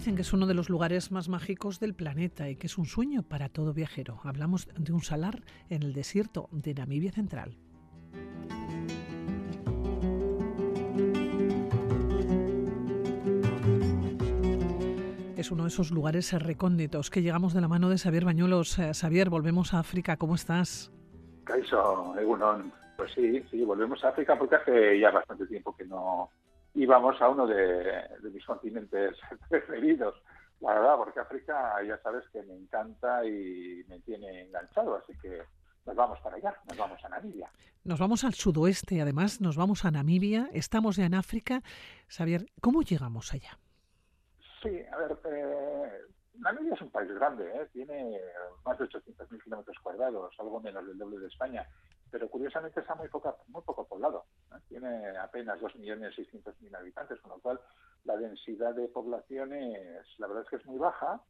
Dicen que es uno de los lugares más mágicos del planeta y que es un sueño para todo viajero. Hablamos de un salar en el desierto de Namibia Central. Es uno de esos lugares recónditos que llegamos de la mano de Xavier Bañuelos. Eh, Xavier, volvemos a África. ¿Cómo estás? Caiso, Egunon. Pues sí, sí, volvemos a África porque hace ya bastante tiempo que no, íbamos a uno de, mis continentes preferidos, la verdad, porque África ya sabes que me encanta y me tiene enganchado, así que nos vamos para allá, nos vamos a Namibia. Nos vamos al sudoeste, además nos vamos a Namibia, estamos ya en África. Xavier, ¿cómo llegamos allá? Sí, a ver, eh, Namibia es un país grande, ¿eh? tiene más de 800.000 kilómetros cuadrados, algo menos del doble de España, pero curiosamente está muy, poca, muy poco poblado. Tiene apenas 2.600.000 habitantes, con lo cual la densidad de población es, la verdad es que es muy baja,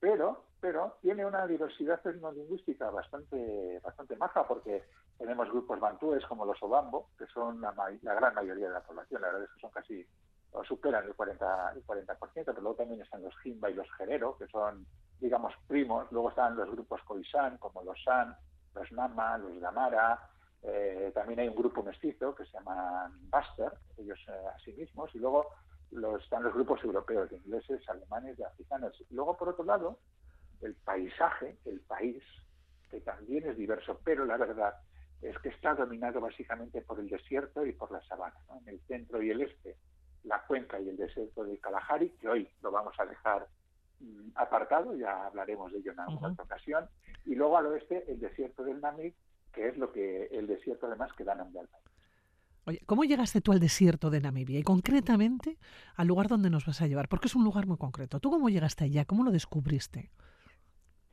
pero, pero tiene una diversidad etnolingüística bastante, bastante maja, porque tenemos grupos bantúes como los Obambo, que son la, la gran mayoría de la población, la verdad es que son casi o superan el 40%, el 40%, pero luego también están los Jimba y los Gerero, que son, digamos, primos. Luego están los grupos Khoisan, como los San, los Nama, los Damara. Eh, también hay un grupo mestizo que se llaman Buster, ellos eh, a sí mismos. Y luego los, están los grupos europeos, de ingleses, alemanes y africanos. Luego, por otro lado, el paisaje, el país, que también es diverso, pero la verdad es que está dominado básicamente por el desierto y por la sabana. En el centro y el este la cuenca y el desierto de Kalahari, que hoy lo vamos a dejar mm, apartado, ya hablaremos de ello en alguna otra ocasión, y luego al oeste el desierto del Namib, que es lo que el desierto además que da nombre al país. Oye, ¿cómo llegaste tú al desierto de Namibia y concretamente al lugar donde nos vas a llevar? Porque es un lugar muy concreto. ¿Tú cómo llegaste allá? ¿Cómo lo descubriste?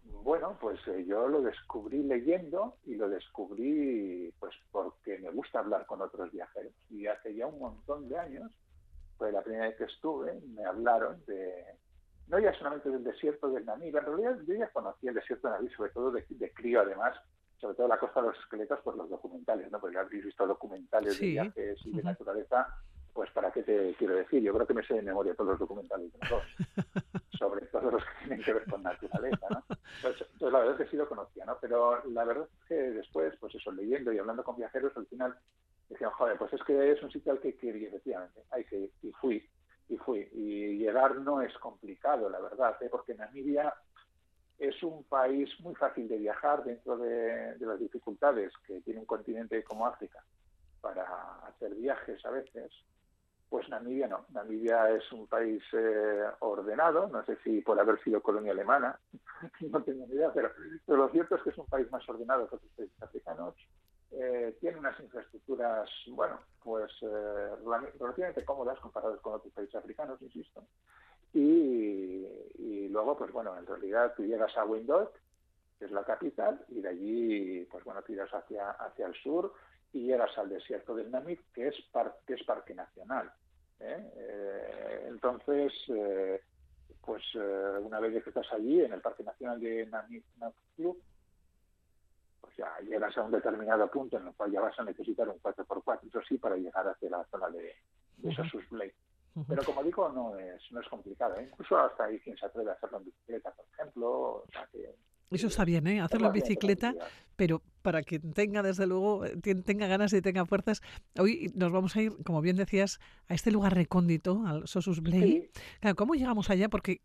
Bueno, pues eh, yo lo descubrí leyendo y lo descubrí pues porque me gusta hablar con otros viajeros. Y hace ya un montón de años pues la primera vez que estuve, me hablaron de, no ya solamente del desierto del Namib, en realidad yo ya conocía el desierto del Namib, sobre todo de, crío además, sobre todo la costa de los esqueletos, por los documentales, ¿no? Porque habéis visto documentales de viajes y de naturaleza, pues para qué te quiero decir, yo creo que me sé de memoria todos los documentales de los sobre todo los que tienen que ver con naturaleza, ¿no? Entonces, la verdad es que sí lo conocía, ¿no? Pero la verdad es que después, pues eso, leyendo y hablando con viajeros, al final decían, joder, pues es que es un sitio al que ir, efectivamente, hay que ir. Y fui, y fui. Y llegar no es complicado, la verdad, ¿eh? porque Namibia es un país muy fácil de viajar dentro de, las dificultades que tiene un continente como África para hacer viajes a veces. Pues Namibia no. Namibia es un país eh, ordenado, no sé si por haber sido colonia alemana, no tengo ni idea, pero, pero, lo cierto es que es un país más ordenado que otros países africanos eh, tiene unas infraestructuras, bueno, pues eh, relativamente cómodas comparadas con otros países africanos, insisto. Y, luego, pues bueno, en realidad tú llegas a Windhoek, que es la capital, y de allí, pues bueno, tiras hacia, hacia el sur y llegas al desierto del Namib, que es, que es parque nacional. ¿eh? entonces, pues una vez que estás allí, en el Parque Nacional de Namib, Namib llegas a un determinado punto en el cual ya vas a necesitar un 4x4, eso sí, para llegar hacia la zona de, de Blade. Pero como digo, no es, no es complicado. ¿eh? Incluso hasta hay quien se atreve a hacerlo en bicicleta, por ejemplo. eso está bien, ¿eh? Hacerlo en bicicleta, pero para que tenga, desde luego, eh, tenga ganas y tenga fuerzas. Hoy nos vamos a ir, como bien decías, a este lugar recóndito, al Sosus Blade. Claro, ¿cómo llegamos allá? Porque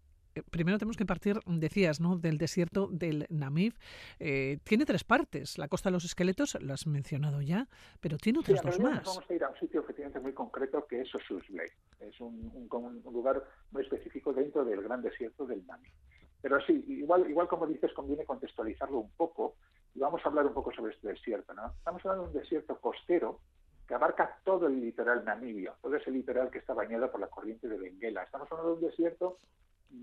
primero tenemos que partir, decías, ¿no? del desierto del Namib. Eh, tiene tres partes. La costa de los esqueletos, lo has mencionado ya, pero tiene otras dos más. Vamos a ir a un sitio efectivamente muy concreto que es Osusblay. Es un, lugar muy específico dentro del gran desierto del Namib. Pero sí, igual, igual como dices, conviene contextualizarlo un poco y vamos a hablar un poco sobre este desierto. ¿no? Estamos hablando de un desierto costero que abarca todo el litoral namibio, todo ese litoral que está bañado por la corriente de Benguela. Estamos hablando de un desierto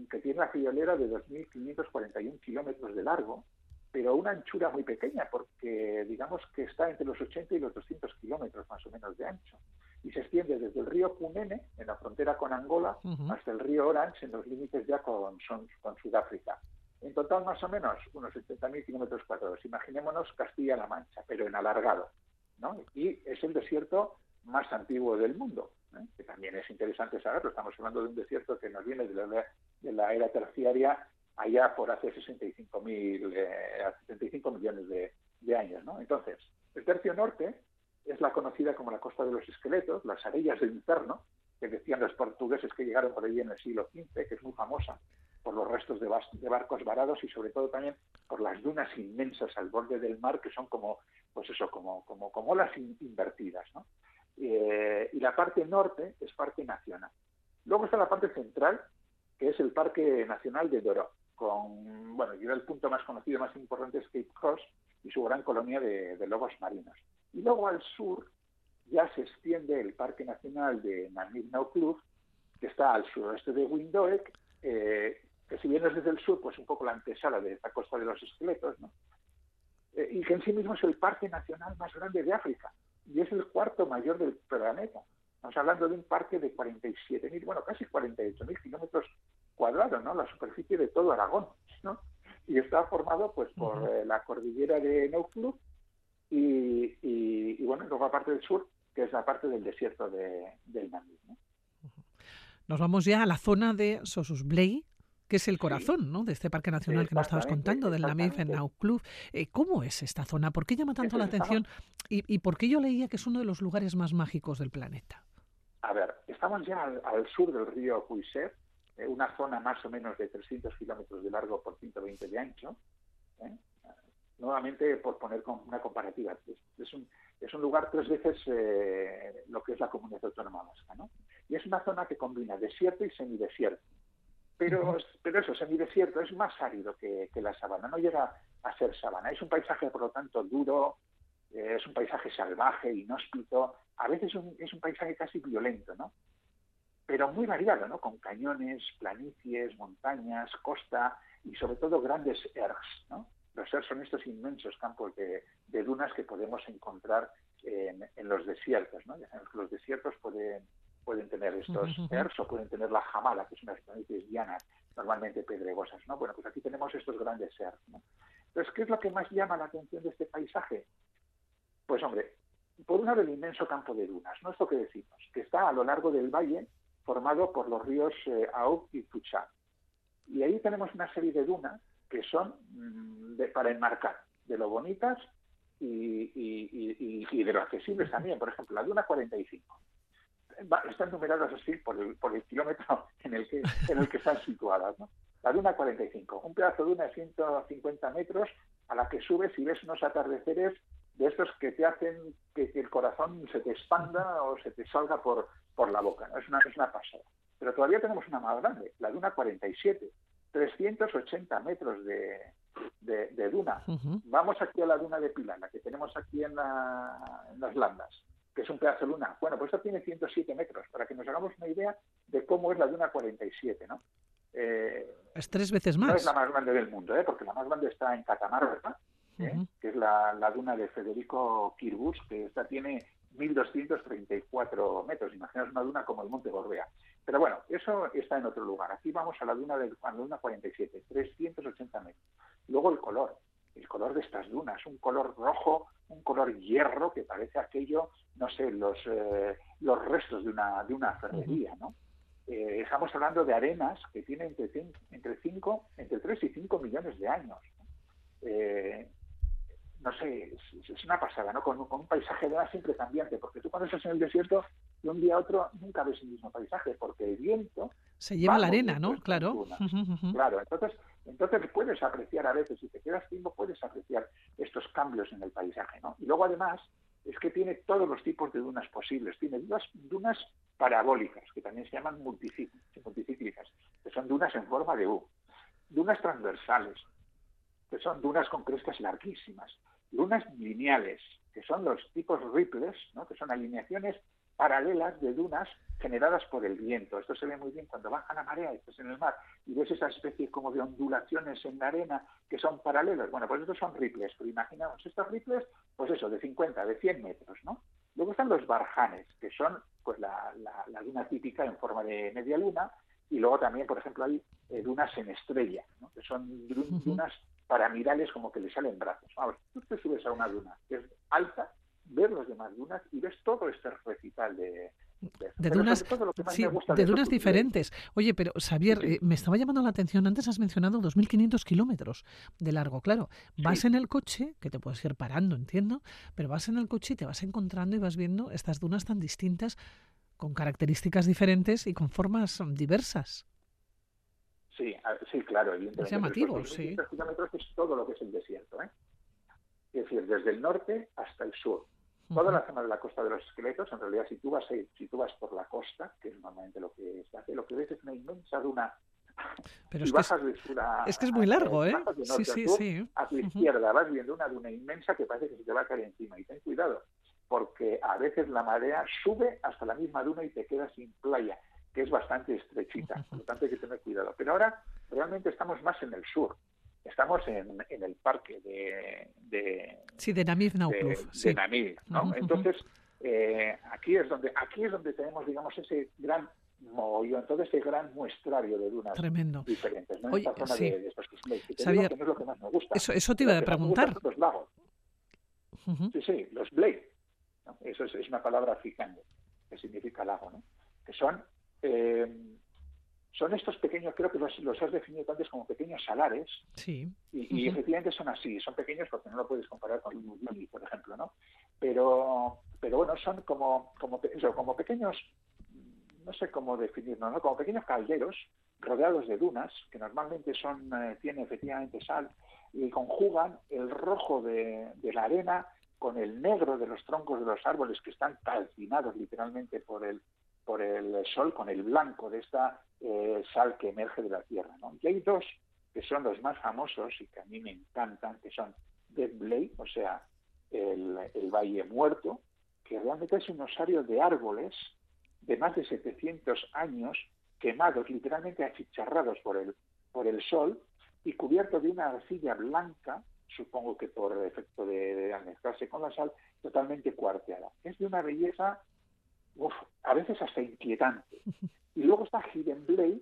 que tiene una friolera de 2.541 kilómetros de largo, pero una anchura muy pequeña, porque digamos que está entre los 80 y los 200 kilómetros más o menos de ancho. Y se extiende desde el río Cunene, en la frontera con Angola, hasta el río Orange, en los límites ya con, con Sudáfrica. En total, más o menos, unos 70.000 kilómetros cuadrados. Imaginémonos Castilla-La Mancha, pero en alargado. ¿no? Y es el desierto más antiguo del mundo, ¿eh? que también es interesante saberlo. Estamos hablando de un desierto que nos viene de la, de la era terciaria allá por hace 65, mil, 65 millones de, de años. ¿no? Entonces, el tercio norte es la conocida como la costa de los esqueletos, las arillas del infierno, que decían los portugueses que llegaron por allí en el siglo XV, que es muy famosa por los restos de, barcos varados y sobre todo también por las dunas inmensas al borde del mar que son como, pues eso, como, como, como olas invertidas. ¿no? Eh, y la parte norte es parque nacional. Luego está la parte central, que es el Parque Nacional de Doro, con, bueno, yo el punto más conocido, más importante es Cape Cross y su gran colonia de, lobos marinos. Y luego al sur ya se extiende el Parque Nacional de Nanit-Naukluft, que está al suroeste de Windhoek, eh, que si vienes desde el sur, pues un poco la antesala de esta costa de los esqueletos, ¿no? Eh, y que en sí mismo es el parque nacional más grande de África y es el cuarto mayor del planeta. Estamos hablando de un parque de 47.000, bueno, casi 48.000 kilómetros cuadrados, ¿no? La superficie de todo Aragón, ¿no? Y está formado, pues, por eh, la cordillera de Naukluft y, y, bueno, luego aparte del sur, que es la parte del desierto de, del Namib. Nos vamos ya a la zona de Sosus Blei, que es el corazón ¿no? de este parque nacional que nos estabas contando, del Namib en Naukluft. Eh, ¿Cómo es esta zona? ¿Por qué llama tanto la atención? Y, y, por qué yo leía que es uno de los lugares más mágicos del planeta? A ver, estamos ya al, sur del río Huiser, eh, una zona más o menos de 300 kilómetros de largo por 120 de ancho. ¿eh? nuevamente por poner una comparativa, es, un, es un lugar tres veces eh, lo que es la comunidad autónoma vasca, ¿no? Y es una zona que combina desierto y semidesierto. Pero, pero eso, semidesierto es más árido que, la sabana, no llega a ser sabana. Es un paisaje, por lo tanto, duro, eh, es un paisaje salvaje, inhóspito, a veces un, es un paisaje casi violento, ¿no? Pero muy variado, ¿no? Con cañones, planicies, montañas, costa y sobre todo grandes ergs, ¿no? Los son estos inmensos campos de, dunas que podemos encontrar en, los desiertos. ¿no? Los desiertos pueden, pueden tener estos ers o pueden tener la jamala, que es unas planicies llanas, normalmente pedregosas. ¿no? Bueno, pues aquí tenemos estos grandes ers. ¿no? Entonces, ¿qué es lo que más llama la atención de este paisaje? Pues hombre, por un lado el inmenso campo de dunas, ¿no? Esto que decimos, que está a lo largo del valle formado por los ríos eh, y Tuchá. Y ahí tenemos una serie de dunas que son mm, de, para enmarcar, de lo bonitas y, y, de lo accesibles también. Por ejemplo, la Duna 45. Están numeradas así por el, por el kilómetro en el que, en el que están situadas. ¿no? La Duna 45, un pedazo de una de 150 metros a la que subes y ves unos atardeceres de estos que te hacen que, el corazón se te expanda o se te salga por, por la boca. ¿no? Es, una, es una pasada. Pero todavía tenemos una más grande, la Duna 47, 380 metros de, de, duna. Vamos aquí a la duna de Pilana, que tenemos aquí en, las Landas, que es un pedazo de luna. Bueno, pues esta tiene 107 metros, para que nos hagamos una idea de cómo es la duna 47, ¿no? Eh, es tres veces más. No es la más grande del mundo, ¿eh? porque la más grande está en Catamarca, ¿eh? que es la, la, duna de Federico Kirbus, que esta tiene 1.234 metros. Imaginaos una duna como el Monte Gorbea. Pero bueno, eso está en otro lugar. Aquí vamos a la duna del la duna 47, 380 metros. Luego el color, el color de estas dunas, un color rojo, un color hierro que parece aquello, no sé, los, eh, los restos de una, de una ferrería, ¿no? Eh, estamos hablando de arenas que tienen entre, entre, cinco, entre 3 y 5 millones de años. Eh, no sé, es, una pasada, ¿no? Con, un paisaje de la siempre cambiante, porque tú cuando estás en el desierto, de un día a otro nunca ves el mismo paisaje, porque el viento... Se lleva la arena, ¿no? Claro. Claro, entonces, entonces puedes apreciar a veces, si te quedas tiempo, puedes apreciar estos cambios en el paisaje, ¿no? Y luego además es que tiene todos los tipos de dunas posibles. Tiene dunas, dunas parabólicas, que también se llaman multicíclicas, que son dunas en forma de U. Dunas transversales, que son dunas con crestas larguísimas lunas lineales, que son los tipos ripples, ¿no? que son alineaciones paralelas de dunas generadas por el viento. Esto se ve muy bien cuando baja la marea y estás en el mar y ves esas especies como de ondulaciones en la arena que son paralelas. Bueno, pues estos son ripples, pero imaginamos estos ripples, pues eso, de 50, de 100 metros, ¿no? Luego están los barjanes, que son pues la, la, duna típica en forma de media luna, y luego también, por ejemplo, hay eh, dunas en estrella, ¿no? que son dunas para mirarles como que le salen brazos. Vamos, tú te subes a una duna que es alta, ver las demás dunas y ves todo este recital de, de dunas, de, dunas diferentes. Oye, pero Xavier, eh, me estaba llamando la atención, antes has mencionado 2.500 kilómetros de largo, claro. Vas en el coche, que te puedes ir parando, entiendo, pero vas en el coche y te vas encontrando y vas viendo estas dunas tan distintas, con características diferentes y con formas diversas. Sí, sí, claro. Es llamativo, sí. kilómetros es todo lo que es el desierto, ¿eh? Es decir, desde el norte hasta el sur Toda la zona de la costa de los esqueletos, en realidad, si tú vas, si tú vas por la costa, que es normalmente lo que se hace, lo que ves es una inmensa duna. Pero es, que es, es, que es muy largo, ¿eh? Sí, sí, sí. A tu izquierda vas viendo una duna inmensa que parece que se te va a caer encima. Y ten cuidado, porque a veces la marea sube hasta la misma duna y te quedas sin playa, que es bastante estrechita. Por lo tanto, hay que tener cuidado. Pero ahora realmente estamos más en el sur estamos en, en el parque de, de sí de Namib sí. ¿no? Entonces eh, aquí es donde aquí es donde tenemos digamos ese gran mogollón, todo ese gran muestrario de dunas Tremendo. diferentes, ¿no? Oye, Esta sí. de, de estos que es lo que más me gusta. Eso, eso te iba a preguntar. Los lagos. Sí, sí, los blade. ¿no? Eso es, es, una palabra africana que significa lago, ¿no? Que son eh, son estos pequeños, creo que los, los has definido antes como pequeños salares. Sí. Y, y efectivamente son así, son pequeños porque no lo puedes comparar con un Lili, por ejemplo, ¿no? Pero, pero bueno, son como, como, eso, como pequeños, no sé cómo definirlo, ¿no? Como pequeños calderos rodeados de dunas, que normalmente son, eh, tienen efectivamente sal, y conjugan el rojo de, de la arena con el negro de los troncos de los árboles que están calcinados literalmente por el, por el sol con el blanco de esta eh, sal que emerge de la tierra. ¿no? Y hay dos que son los más famosos y que a mí me encantan, que son Dead Blade, o sea, el, Valle Muerto, que realmente es un osario de árboles de más de 700 años quemados, literalmente achicharrados por el, por el sol y cubierto de una arcilla blanca, supongo que por efecto de, de con la sal, totalmente cuarteada. Es de una belleza uf, a veces hasta inquietante. Y luego está Hidden Blade,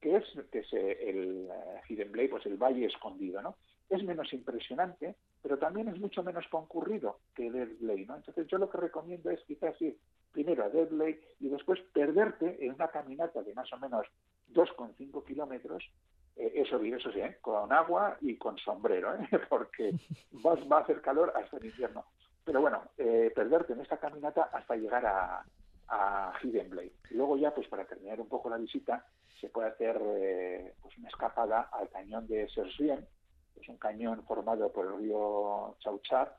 que es, que es el uh, Hidden Blade, pues el valle escondido, ¿no? Es menos impresionante, pero también es mucho menos concurrido que Dead Blade, ¿no? Entonces yo lo que recomiendo es quizás ir primero a Dead Blade y después perderte en una caminata de más o menos 2,5 kilómetros eh, eso, eso sí, ¿eh? con agua y con sombrero, ¿eh? porque vas, va a hacer calor hasta el invierno. Pero bueno, eh, perderte en esta caminata hasta llegar a, a Hidden Blade. Y luego ya, pues para terminar un poco la visita, se puede hacer eh, pues una escapada al cañón de Sersien, que es un cañón formado por el río Chauchar,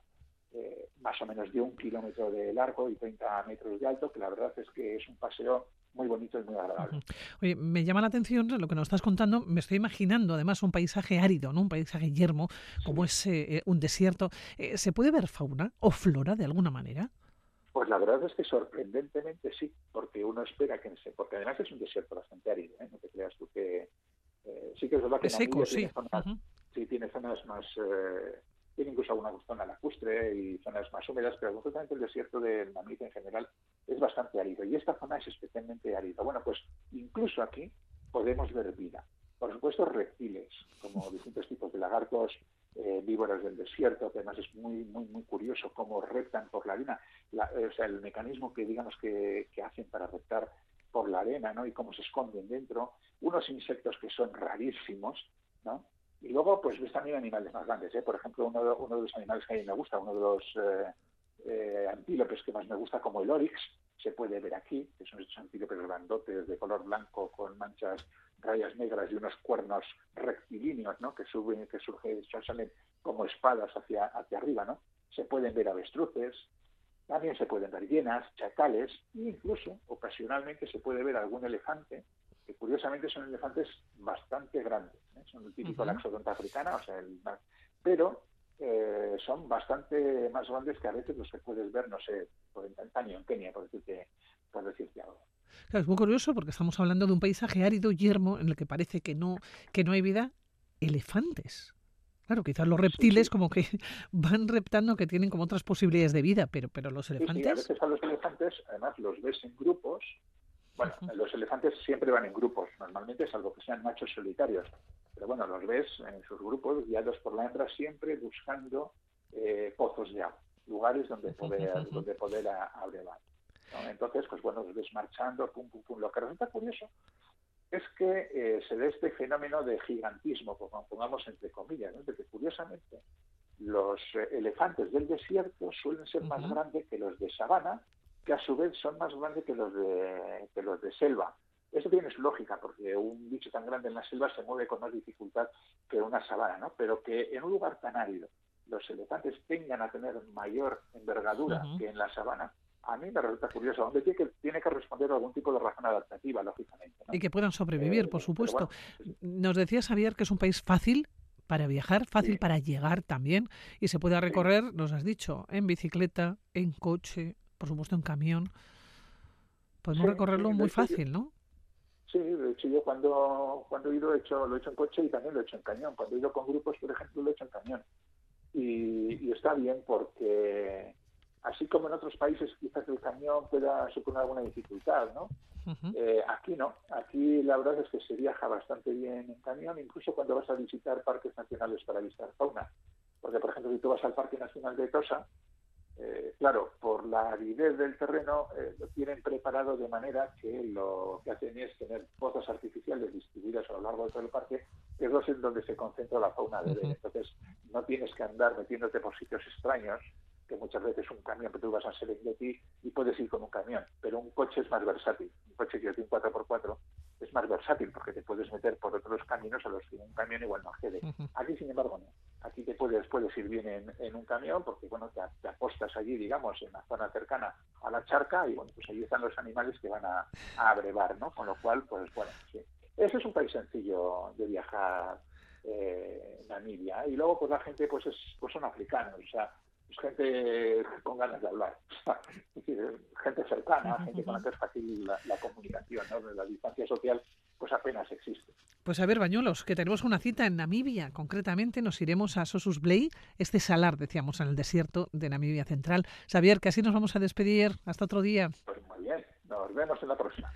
eh, más o menos de un kilómetro de largo y 30 metros de alto, que la verdad es que es un paseo muy bonito y muy agradable. Oye, me llama la atención lo que nos estás contando. Me estoy imaginando además un paisaje árido, ¿no? Un paisaje yermo, como es eh, un desierto. ¿Se puede ver fauna o flora de alguna manera? Pues la verdad es que sorprendentemente sí, porque uno espera que se, porque además es un desierto bastante árido, ¿eh? no te creas tú que eh, sí que es verdad que es seco, sí. Tiene zonas, uh -huh. sí tiene zonas más eh, tiene incluso alguna zona lacustre y zonas más húmedas, pero concretamente el desierto del Namib en general es bastante árido y esta zona es especialmente árida. Bueno, pues incluso aquí podemos ver vida. Por supuesto, reptiles, como distintos tipos de lagartos, eh, víboras del desierto, que además es muy, muy, muy curioso cómo reptan por la arena, la, o sea, el mecanismo que digamos que, que, hacen para reptar por la arena, ¿no? Y cómo se esconden dentro, unos insectos que son rarísimos, ¿no? Y luego, pues ves también animales más grandes, ¿eh? Por ejemplo, uno de, uno de los animales que a mí me gusta, uno de los eh, eh, antílopes que más me gusta, como el orix, se puede ver aquí, que son estos antílopes grandotes de color blanco con manchas rayas negras y unos cuernos rectilíneos, ¿no? Que suben, que surgen, salen como espadas hacia, hacia arriba, ¿no? Se pueden ver avestruces, también se pueden ver hienas, chacales, e incluso ocasionalmente se puede ver algún elefante, que curiosamente son elefantes bastante grandes, ¿eh? son el típico uh -huh. africana, o sea, el, pero eh, son bastante más grandes que a veces los que puedes ver, no sé, por en Tanzania, en Kenia, por decirte, por decirte algo. Claro, es muy curioso porque estamos hablando de un paisaje árido, yermo, en el que parece que no, que no hay vida. Elefantes. Claro, quizás los reptiles sí, sí. como que van reptando que tienen como otras posibilidades de vida, pero, pero los elefantes... Sí, a veces a los elefantes, además los ves en grupos. Bueno, uh -huh. los elefantes siempre van en grupos, normalmente, salvo que sean machos solitarios. Pero bueno, los ves en sus grupos guiados por la hembra siempre buscando eh, pozos de agua. lugares donde poder, donde poder abrevar. Entonces, pues bueno, desmarchando, pum, pum, pum. Lo que resulta curioso es que eh, se ve este fenómeno de gigantismo, pongamos entre comillas, ¿no? de que curiosamente los eh, elefantes del desierto suelen ser más grandes que los de sabana, que a su vez son más grandes que los de, que los de selva. Eso tiene su lógica, porque un bicho tan grande en la selva se mueve con más dificultad que una sabana, ¿no? Pero que en un lugar tan árido los elefantes tengan a tener mayor envergadura que en la sabana, a mí me resulta curioso, donde tiene que, tiene que responder a algún tipo de razón adaptativa, lógicamente. Y que puedan sobrevivir, eh, por supuesto. Nos decía Xavier que es un país fácil para viajar, fácil para llegar también, y se puede recorrer, nos has dicho, en bicicleta, en coche, por supuesto en camión. Podemos recorrerlo muy fácil, ¿no? Sí, de hecho yo cuando, cuando he ido he hecho, lo he hecho en coche y también lo he hecho en cañón. Cuando he ido con grupos, por ejemplo, lo he hecho en cañón. y está bien porque así como en otros países quizás el camión pueda suponer alguna dificultad, ¿no? Eh, aquí no, aquí la verdad es que se viaja bastante bien en camión, incluso cuando vas a visitar parques nacionales para visitar fauna. Porque, por ejemplo, si tú vas al Parque Nacional de Tosa, eh, claro, por la aridez del terreno eh, lo tienen preparado de manera que lo que hacen es tener pozas artificiales distribuidas a lo largo de todo el parque, que es en donde se concentra la fauna de Entonces, no tienes que andar metiéndote por sitios extraños que muchas veces un camión, que tú vas a Serengeti y puedes ir con un camión, pero un coche es más versátil. Un coche que tiene un 4x4 es más versátil porque te puedes meter por otros caminos a los que un camión igual no accede. Aquí, sin embargo, no. Aquí te puedes, puedes ir bien en, un camión porque, bueno, te, apostas allí, digamos, en la zona cercana a la charca y, bueno, pues allí están los animales que van a, abrevar, ¿no? Con lo cual, pues, bueno, sí. Ese es un país sencillo de viajar eh, Namibia. Y luego, pues la gente, pues, es, pues son africanos. O sea, gente con ganas de hablar, gente cercana, gente con la que es fácil la, comunicación, ¿no? la distancia social pues apenas existe. Pues a ver, Bañuelos, que tenemos una cita en Namibia. Concretamente nos iremos a Sosus Blay, este salar, decíamos, en el desierto de Namibia Central. Xavier, que así nos vamos a despedir. Hasta otro día. Pues muy bien. Nos vemos en la próxima.